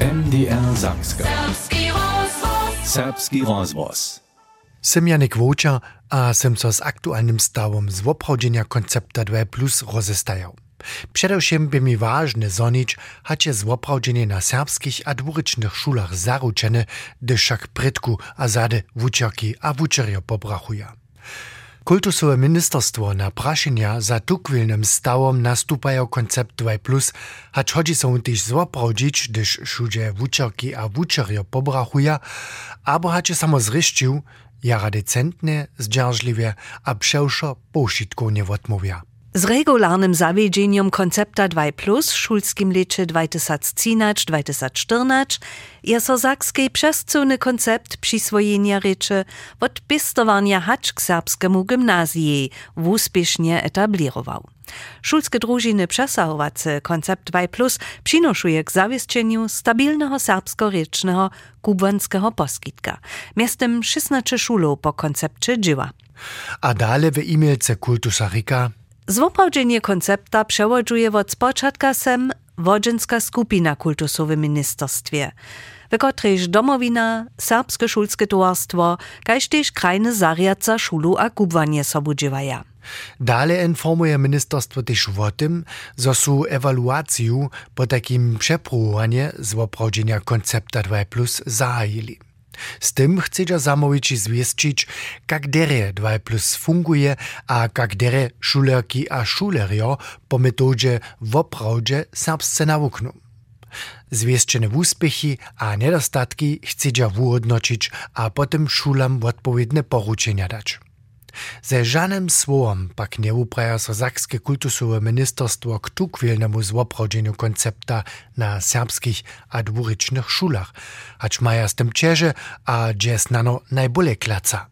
MDR Sakska. Serbski rozvoz. Serbski rozvoz. Sem Janik Woča a sem so z aktualnym stawom z oprawdzenia koncepta 2 plus rozestajał. Przedewším by mi ważne zonić, hacie z oprawdzenie na serbskich a dwurycznych szulach zaruczene, gdyż wszak prytku a zade wuczerki a wuczerjo pobrachuja. Kultusowe ministerstwo na prašenja za tukwilnym stawom nastupają koncept 2 plus, hacz chodzi są też zoprawdzić, gdyż szudzie wuczerki a wuczerjo pobrachuja, abo hacie samo zryszczył, jara decentne, zdzierżliwie a przewszo poszitku nie odmówia. Z regularnym zawiedzeniem koncepta 2 plus w szulskim lecie 2013-2014 je so zakski przescowny koncept przyswojenia rzeczy od pistowania hacz k serbskiemu gimnazji uspiesznie etablirował. Szulskie drużyny przesahowace koncept 2 plus przynoszuje k zawieszczeniu stabilnego serbsko-rycznego kubanskiego poskitka. Miastem 16 szulów po koncepcie dzieła. A dalej w e-mailce Rika Zwoprawdzenie koncepta przewodzuje od spoczadka sem wodzinska skupina kultusowe ministerstwie, w którejż domowina, serbskie szulskie towarstwo, kaž też krajne zariadca szulu a kubwanie sobudziewaja. Dalej informuje ministerstwo też o tym, że su ewaluację po takim przepróbowaniu zwoprawdzenia koncepta 2 plus zahajili. Z tym chcecie zamówić zwiestić, jak dere 2 plus funguje, a jak dere szulerki a szulerio po metodzie woprawdzie serbsce naukną. Zwieszczone uspechy a nedostatki chcecie wyodnoczyć, a potem szulam odpowiednie poruczenia dać. Ze żadnym słowem pak nie upraja so Sakskie kultusowe ministerstwo k tukwilnemu zwoprawdzeniu koncepta na serbskich a dwurycznych szulach, acz maja z tym cieże, a gdzie znano najbole klaca.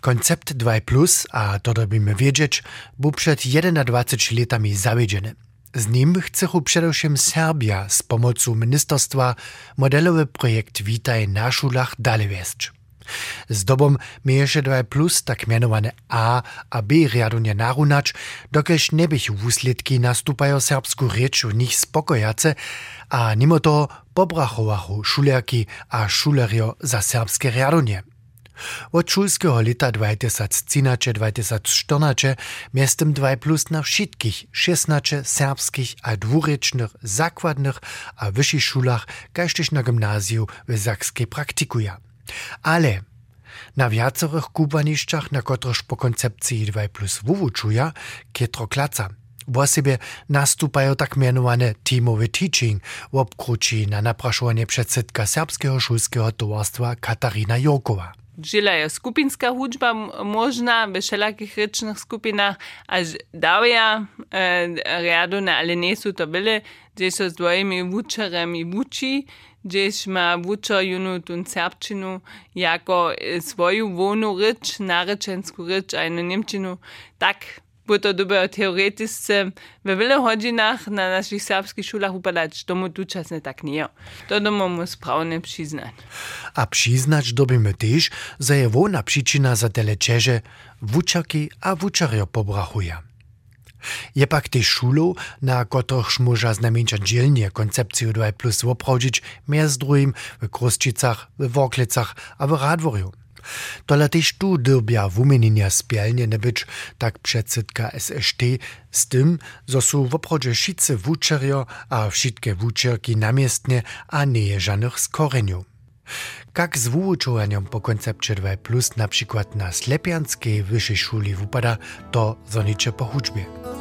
Koncept 2 plus, a to robimy wiedzieć, był przed 21 latami zawiedziony. Z nim chcechu przedewším Serbia z pomocą ministerstwa modelowy projekt Witaj na szulach dalej wieść. Z dobom mieješe 2 plus tak mianowane A a B riadunie narunać, dokelž nebych wusledki nastupają serbsku w nich spokojace, a mimo to pobrachowachu szulerki a szulerio za serbskie riadunie. Od szulskiego lata 2013-2014 miestem 2 plus na wszystkich 16 serbskich a dwurycznych zakładnych a wyższych szulach, kaž też na gimnazju w Zakskiej praktikuja. Ale na viacerých kubanišćach, na kotrež po koncepciji 2 plus wuwučuja, kietro klaca. Wo sebe nastupają tak mianowane teamowy teaching w obkruci na napraszanie przedsedka Serbskiego Szulskiego Towarstwa Katarina Jokowa. Žila je skupinska hudžba možna v všelakih rečnih skupinah, až davja e, rjadone, ali niso to bile, gdje so z dvojimi vučarami vuči, gdzieś ma wuczojunu tun serbčinu jako swoją wonu rycz, naryczensku rycz, a na niemčinu, tak bo to dobre teoretyczne we wiele godzinach na naszych serbskich szulach upadać, tomu tu czasne tak nie. To domu mu sprawnie przyznać. A przyznać dobimy też, że je wona przyczyna za tyle czeże wuczaki a wuczario pobrachuje. Je pak też szulu, na których można znamienić dzielnie koncepcję 2 plus woprawdzić, między drugim w Krusčicach, w Worklecach a w Radworiu. Tola też tu dyrbia wumienienia spielnie nie być, tak przedsedka SST, z tym, że są w oprodzie wszyscy wuczerio a wszystkie wuczerki namiestnie, a nie żadnych z koreniu. Jak z wyuczowaniem po koncepcie 2 plus na przykład na Slepianskiej wyższej szuli wypada, to zonicze po hudżbie.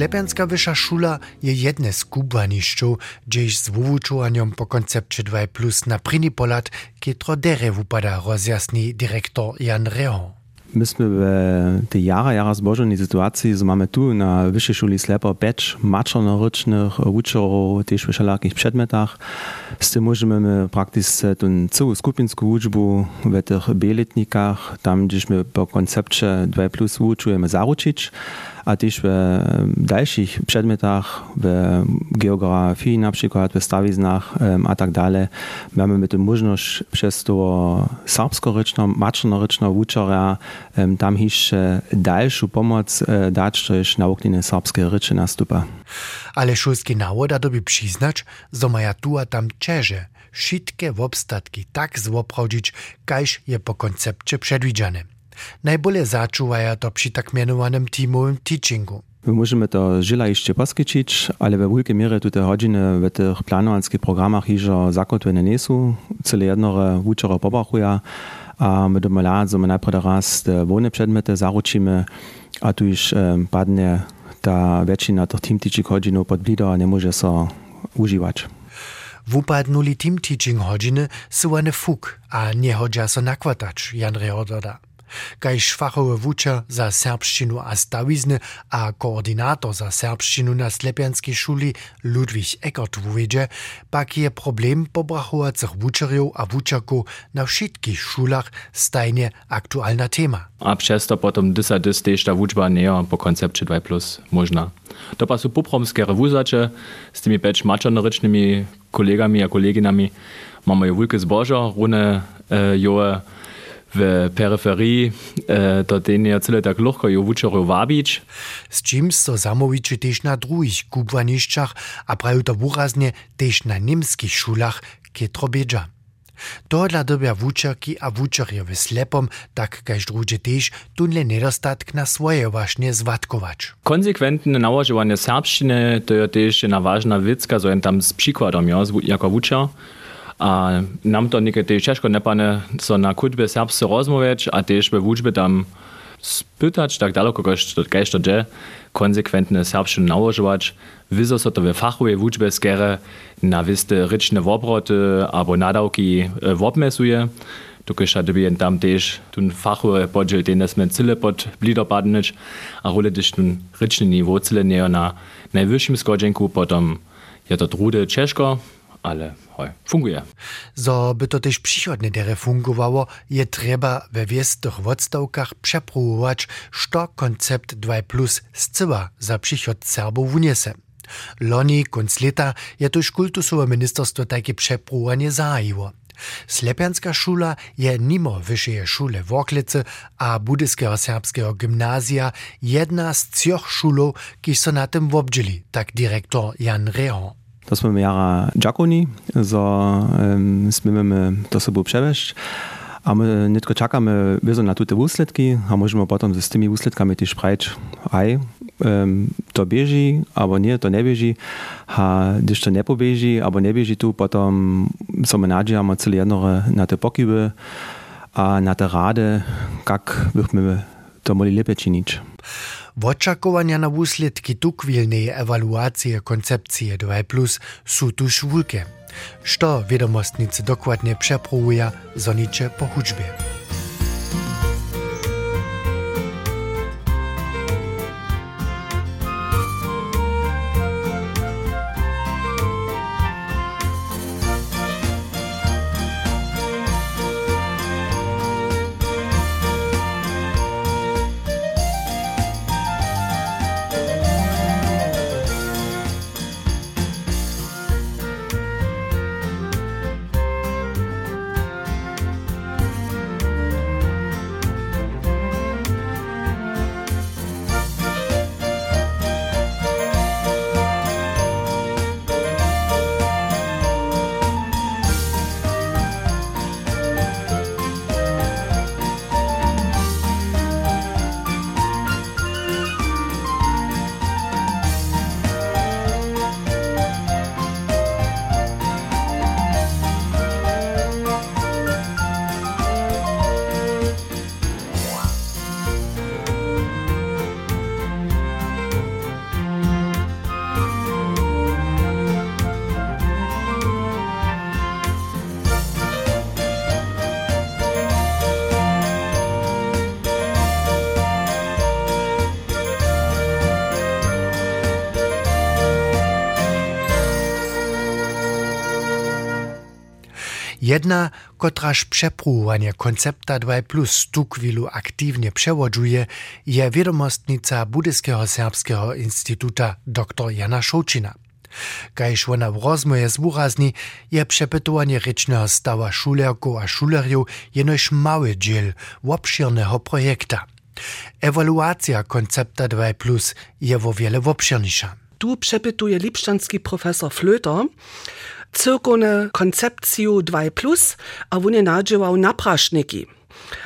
Slepianska wyższa szula je jedne z kubaniszczów, gdzieś z wuwuczowaniem po koncepcie 2 plus na prini polat, kietro dere wupada rozjasni dyrektor Jan Rehon. My sme v tej jara, jara zboženej situácii, že máme tu na Vyššej šuli Slepo peč mačornoročných učerov, tiež v všelakých predmetách. S tým môžeme prakticky tú celú skupinskú učbu v tých bieletnikách, tam, sme po koncepcie 2 plus učujeme zaručiť a też w dalszych przedmiotach, w geografii na przykład, w stawiznach a tak dalej, mamy my tę możliwość przez to serbskoryczną, maczornoryczną uczora tam jeszcze dalszą pomoc dać, to już nauczenie serbskie ryczy nastupa. Ale szulski nawoda doby przyznać, że maja tu a tam czeże, wszystkie obstatki tak zwoprawdzić, kajż je po koncepcie przedwidziane. Najbolje začuvaja to przy tak mianowanym teamowym teachingu. My możemy to żyla jeszcze poskyčić, ale we wielkiej mierze te godziny w tych planowanskich programach już zakotwione nie są. Cyle jednore uczera pobachuja, a my do lat, my najpierw raz te wolne przedmioty zaruczymy, a tu już um, padnie ta większość tych team teaching godzin pod blido, nie może się używać. Wupadnuli team teaching godziny są one fuk, a nie chodzi się nakładać, Jan Reododa. Kajž fachowy wučer za serbšćinu a stawizny a koordynator za serbšćinu na Slepianskiej szuli Ludwig Eckert uwiedzie, pak je problem pobrachowacych wučerjów a wučerków na wszystkich szulach stajnie aktualna tema. A przez to potem dysa dys też ta wuczba nie po koncepcie 2 plus można. To pa su popromske rewuzacze z tymi peć maczornorycznymi kolegami a koleginami mamy jo wielkie zboża, rune e, joe w peryferii to ten je celé tak ľahko ju vučerov wabić. Z czym so zamowiczy też na drugich kubwaniszczach, a prawie to wyraznie też na niemskich szulach, kietrobieża. To dla dobia wučerki a wučerje w slepom, tak kaž drugie też, tunle nedostatk na swoje właśnie zwatkować. Konsekwentne nałożowanie serbszczyny to jest też jedna ważna wycka, so tam z przykładom, ja, jako wučer. A nam to niekedy ciężko nepane, so na kutbie serbsce rozmawiać, a też we wuczbie tam spytać, tak daleko, kaž to dzieje, konsekwentne serbszczyny nałożować, wizo so to we fachowej wuczbie skere na wiste ryczne wobroty albo nadawki wobmesuje, Tukaj dobijem tam też ten fachowy podziel, ten sme cyle pod blido a role też ten ryczny niveau cyle nie na najwyższym skodzenku, potom je to trude ciężko, ale hoj, funguje. Zo by to też przychodnie dere fungowało, je trzeba we wiestych odstawkach przepróbować, co koncept 2 plus zcyła za przychod Serbów wniesie. Loni, konc leta, je to kultusowe ministerstwo takie przepróbowanie zajiło. Slepianska szula je mimo wyższej szule w a Budyskiego Serbskiego Gymnazja jedna z trzech szulów, ki so na tym wobdzieli, tak dyrektor Jan Rehon. To sme jara Giaconi, so um, to sobą przewieźć. A my nie tylko czekamy wiedzą na te wusledki, a możemy potem z tymi wusledkami też sprać, aj, um, to bieži, albo nie, to nie bieži. A když to nie pobieži, albo nie bieži tu, potom so my nadziejamy cele jednore na te pokyby a na te rady, jak byśmy to mogli lepiej czynić. W oczekiwania na uslidki tukwilnej ewaluacji koncepcji 2+, e są tu szwulkie. Co wiadomostnicy dokładnie przepróbują, zonicze po huczbie. Jedna, kotraż przepróbowanie koncepta 2 plus tu chwilu aktywnie przewodzuje, je wiadomostnica Budyskiego Serbskiego Instytuta dr Jana Szołczyna. Kajż ona w rozmowie zwurazni, je przepytowanie rycznego stała szulerków a szulerjów jenoś mały dziel obszirnego projekta. Ewaluacja koncepta 2 plus je wo wiele obszirniejsza. Tu przepytuje lipszczanski profesor Flöter, cyrkone koncepciju 2 plus, a on je naprašniki.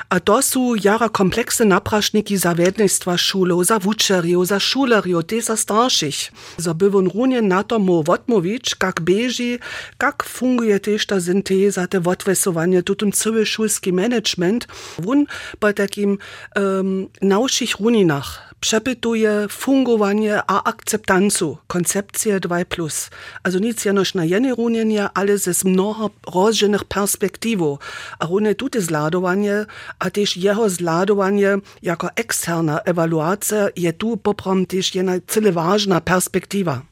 A to jara kompleksne naprašniki za vednejstva šulov, za vučerjev, za šulerjev, te za starših. Za by on runje na to mo odmovič, kak beži, kak funguje tež ta synteza, te odvesovanje, tutum celý šulski management. On po takim um, naušich runinach przepytuje fungowanie a akceptancu koncepcję 2+. Also nic jenoż na jednej runie, ale ze mnoho różnych perspektywów. A runie tutaj zladowanie, a też jeho zladowanie jako eksterna ewaluacja je tu poprom też jedna cyle ważna perspektywa.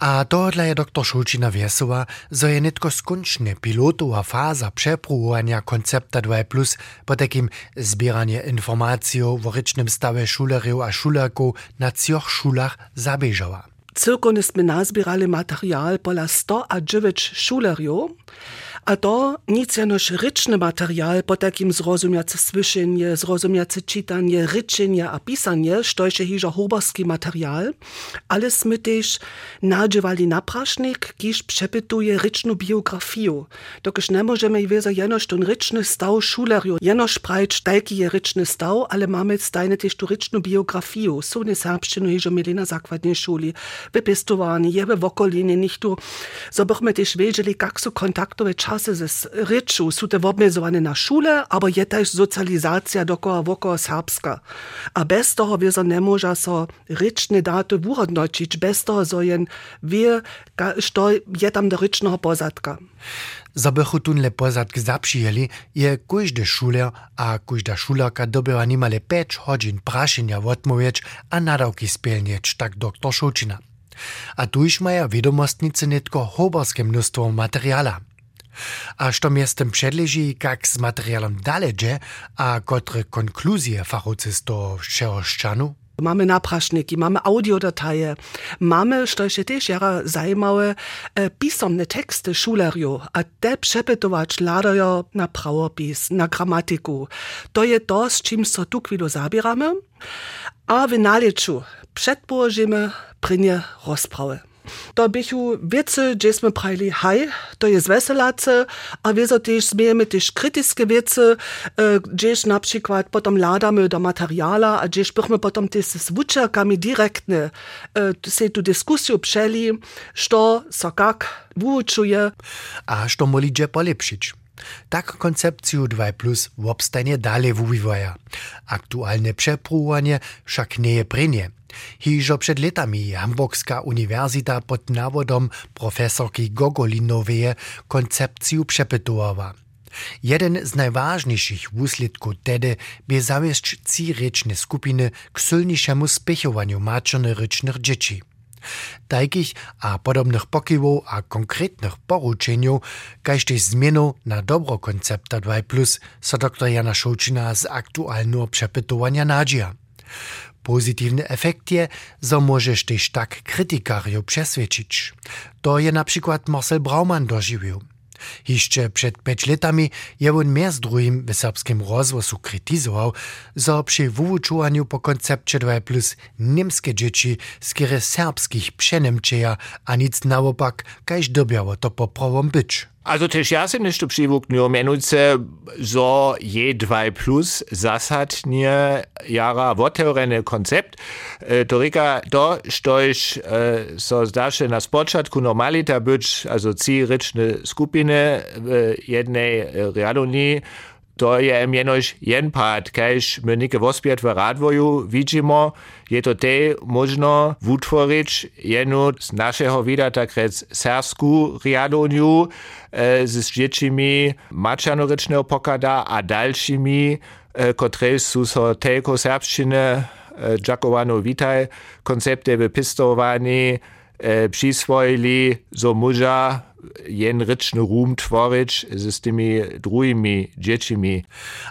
A tohle je dr Šulčina Viesova, zo je netko skončne pilotová fáza přepruhovania koncepta 2 plus po takým zbieranie informácií o rečnom stave šulerov a šulerkov na cioch šulach zabežala. Cirkon sme nazbierali materiál pola 100 a 9 šulerjov, a to nic jenoż ryczny materiał po takim zrozumiace słyszenie, zrozumiace czytanie, ryczenie a pisanie, sztojsze hiżo hoborski materiał, ale sme też nadziewali naprasznik, kiż przepytuje ryczną biografię. Dokiż nie możemy wiedzieć jenoż ten ryczny stał szuleriu, jenoż prajcz taki je ryczny stał, ale mamy stajne też tu ryczną biografię. Są nie serbszczynu hiżo mieli na zakładnej szuli, wypistowani, jebe w okolinie, nicht tu, so bychmy też wiedzieli, jak są kontaktowe czasy czasy z ryczu są te obmedzowane na szule, ale je też socjalizacja dokoła wokoło serbska. A bez toho wiezo nie może so ryczne daty uhodnočić, bez toho so jen wie, što je tam do rycznego pozadka. Zabychu tunle pozadk zapřijeli, je każdy szuler a każda szulerka dobyła niemale 5 godzin praszenia odmowieć a nadawki spełniać, tak doktor Šočina. A tuż maja wiadomostnicy netko hoberskie mnóstwo materiala. A što miestem předleží, kak s materiálom dalej a kotre konkluzje fachowcy z toho všeho Mamy napraszniki, mamy audiodateje, mamy, što je też jara zajmowe, e, pisomne teksty šulerju, a te przepytować ladają na prawopis, na gramatyku. To je to, z czym so tu kwilu zabieramy, a naleczu przedpołożymy prynie rozprawy. To bychu wiece, gdzie sme prajli haj, to jest weselace, a wieso też zmiejemy też krytyczne wiece, gdzieś na przykład potem ladamy do materiala, a gdzieś bychmy potem też z wuczerkami direktnie se tu dyskusję przeli, što so kak wuczuje. A što moli dże polepszyć. Tak koncepciju 2 plus wobstanie dalej wuwiwaja. Aktualne przepróbowanie wszak nie je prynie. Hižo przed latami Hamburgska Uniwersita pod nawodom profesorki Gogolinowej koncepcję przepytowała. Jeden z najważniejszych wusledków tedy by zawieść ci ryczne skupiny k silniejszemu spechowaniu maczerno-rycznych dzieci. Takich a podobnych pokiwów a konkretnych poruczeniów, kaž też zmienu na dobro koncepta 2+, so dr Jana Šočina z aktualnego przepytowania nadzieja. Pozitywny efekt je, zo możesz też tak. To je na przykład Marcel Brauman dożywił. Jeszcze przed pięć latami je on między drugim w serbskim rozwoju krytyzował, że przy wyuczowaniu po koncepcie 2 plus niemskie dzieci z serbskich przenemczeja, a nic naopak, kaž dobiało to poprawom być. Also też ja się nešto przywuknął, mianowicie, że je 2 plus zasadnie jara otworene koncept. E, to reka to, štož so zdaše na spočatku normalita być, also ci ryczne skupiny w jednej realonii, to je mianož jen pad, kajž my nike vospět v radvoju vidíme, je to te možno vutworić jenu z naszego vida tak rec sersku riadoniu e, z pokada a dalszymi, e, które są so telko serbszczyny e, Giacovano Vitaj koncepte wypistowani, e, przyswojili, so muża jen ryczny rum tworzyć z tymi drugimi dziećmi.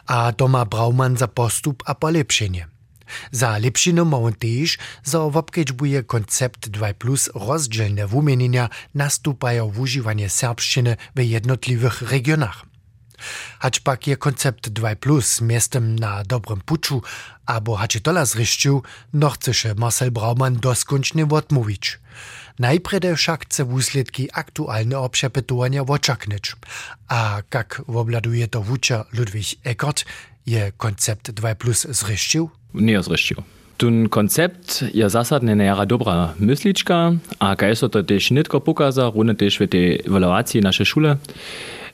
A doma Brauman za postup a polepszenie. Za lepšino ma on tež, za obkedžbuje koncept 2 plus rozdzielne wumienienia nastupają w używanie serbszczyny w jednotliwych regionach. Hačpak je koncept 2 plus miestem na dobrym puczu, abo hače tola zryšću, no chceše Marcel Brauman doskončne odmówić. Najprede však chce wusledki aktualne obšepetowania očaknić. A jak obladuje to wučer Ludwig Eckert, je koncept 2 plus zryšću? Nie zryšću. Ten koncept je zasadne nejara dobra myslička, a kaj so to też nitko pokaza, runde też w tej evaluacji nasze szule,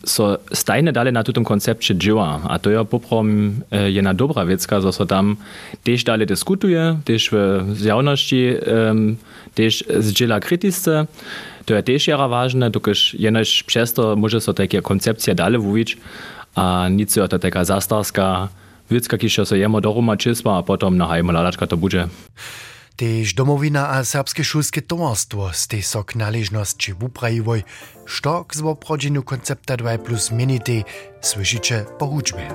so stajne dalej na tym koncepcie dzieła, a to ja poprom jedna dobra wiecka, że so tam też dalej dyskutuje, też w zjawności um, też zdziela krytyczce, to je też jara ważne, dokąd jenoż przez to może so takie koncepcje dalej mówić, a nic to taka zastarska Wiecka, kiša so jemo doroma čispa, a potom na hajmolalačka to bude. Tež domovina a serbske šulske tovarstvo ste so k naležnosti uprajivoj, što k zvoprođenju koncepta 2 plus menite, slyšiče po hudžbe.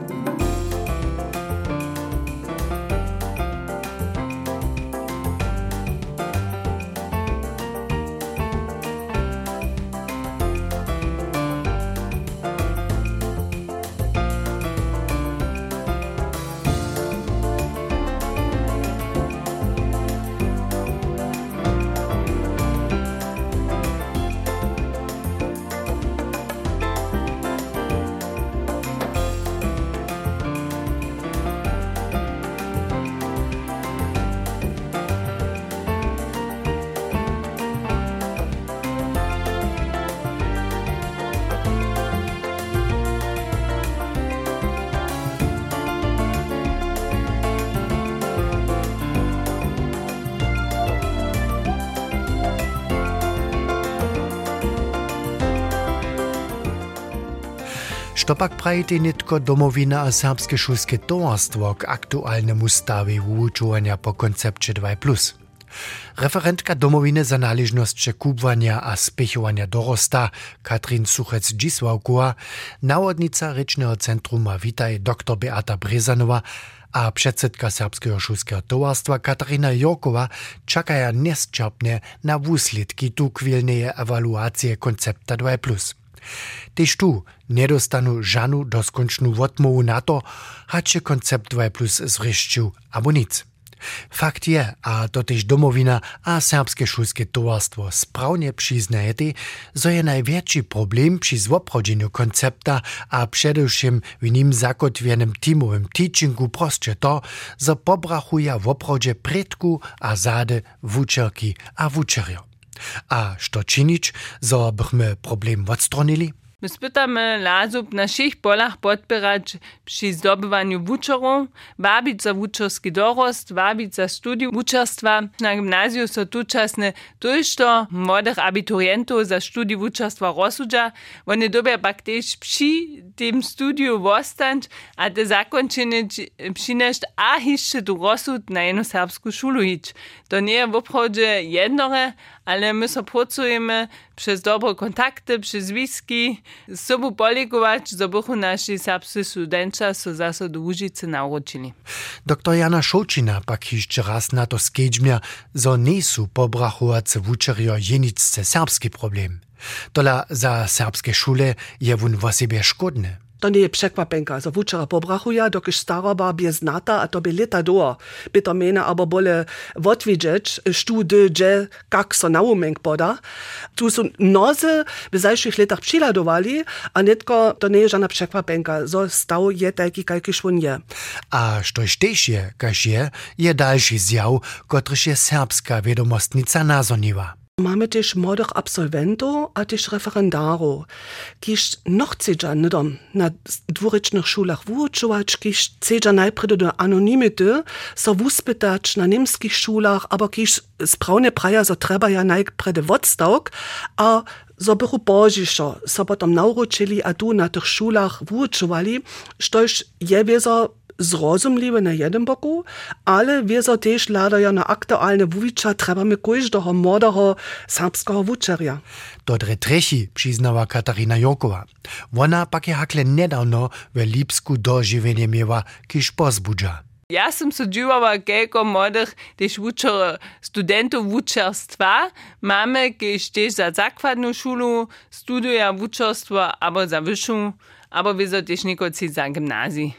Što pak prajte nitko domovina a serbske šulske tovarstvo k aktualnemu stavi vyučovanja po koncepcie 2+. Referentka domovine za naležnost še kubvanja a spechovanja dorosta Katrin Suchec-Dziswałkua, navodnica rečnega centruma Vitaj dr. Beata Brezanova a předsedka serbského šulského tovarstva Katarina Jokova čakaja nesčapne na výsledky tu kvilneje evaluacije koncepta 2+. Tež tu nedostanu žanu doskončnú odmovu na to, hače koncept 2 plus zrišťu abo nic. Fakt je, a to tež domovina a serbske šulske tovarstvo sprawnie przyznajete, zo je największy problem przy zwoprodzeniu koncepta a przedewším w nim zakotwionym teamowym teachingu proste to, zo pobrachuje w oprodzie predku a zade wučerki a wučerjo. A što činić, zo bychmy problem odstronili? My spytamy lazub na všech polach podpierać przy zdobywaniu wuczerów, wabić za wuczerski dorost, wabić za studium wuczerstwa. Na gimnazju so tučasne to młodych abiturientów za studium wuczerstwa rozsudza. One dobie pak też przy tym studiu wostać, a te zakończenie przynieść a jeszcze tu rozsud na jedną serbską szulu iść. To nie w obchodzie jednore, ale my so pracujemy przez dobre kontakty, przez związki, z sobą polikować, żeby nasi serbscy studenci so zase do Łużycy nauczyli. Dr Jana Šočina pak jeszcze raz na to skedźmia, zo nie są pobrachowace wučerjo jenicce serbski problem. Tola za serbskie szule je wun w sobie szkodne. To nie je przekwapenka, zo wučera pobrachuja, dokiż staroba bie znata, a to by leta do. By to mena abo bole odwidzieć, sztudy, gdzie, kak so naumenk poda. Tu są nozy w zajszych latach przyladowali, a netko to nie je żadna przekwapenka, zo stał je taki, kajkiż on je. A štož tež je, kaž je, je další zjaw, kotryž je serbska vedomostnica nazoniwa. Mametiš modeh absolvento, a tiš referendaro. Kiš noh cedža nedom na dvorečnih šolah vuočovač, kiš cedža najprej do anonimite, so vuspetač na nemskih šolah, aber kiš spravne praja so treba ja najprej odstavk, a so bychu božišo, so potem nauročili, a tu na tych šolah vuočovali, štož je vezo wieso zrozumliwe na jednym boku, ale wiezo też ladaja na aktualne wuwicza trebamy kojżdoho młodego serbskiego wuczerja. To trechi przyznała Katarina Jokowa. Ona pak je hakle nedawno w Lipsku dożywienie miała, kiż pozbudza. Ja sam so dziwała, kelko młodych też wuczer, studentów wuczerstwa mamy, kiż też za zakładną szulu studia wuczerstwa, albo za wyższą, albo wieso też niekoci za gimnazji.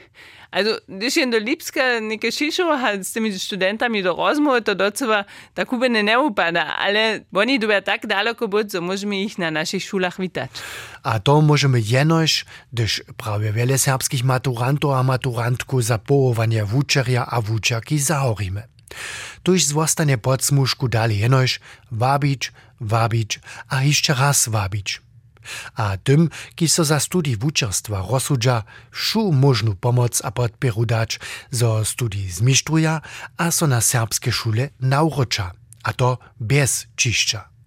Also das ist in der Lipska Nikashisho hat z temi študentami do rozmove, to docela ta Kuba ne upada, ali oni dobijo tako daleko bod, da možemo jih na naših šolah vitati. A to možemo jenož, dež pravijo vele srpskih maturantov a maturantko za poovanje vučerja a vučerki zaorime. Tuž zvostanje pod smušku dali jenož, vabič, vabič a išče raz vabič. A tym, ki so za studij wučerstwa rozsudža, šu možnu pomoc a podpieru dać, zo studij zmištruja a so na serbske šule nauroča, a to bez čišća.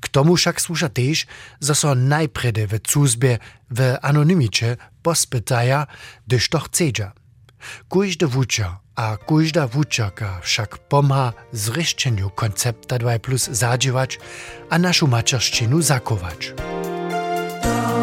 K tomu však słuša tež, zo so najprede w cuzbie w anonimicie pospytaja, gdyż to chcedza. Kujde wučer a kujda wučerka však pomha zryšćenju koncepta 2 plus zadziewać, a naszą macierszczynu zakować. Oh.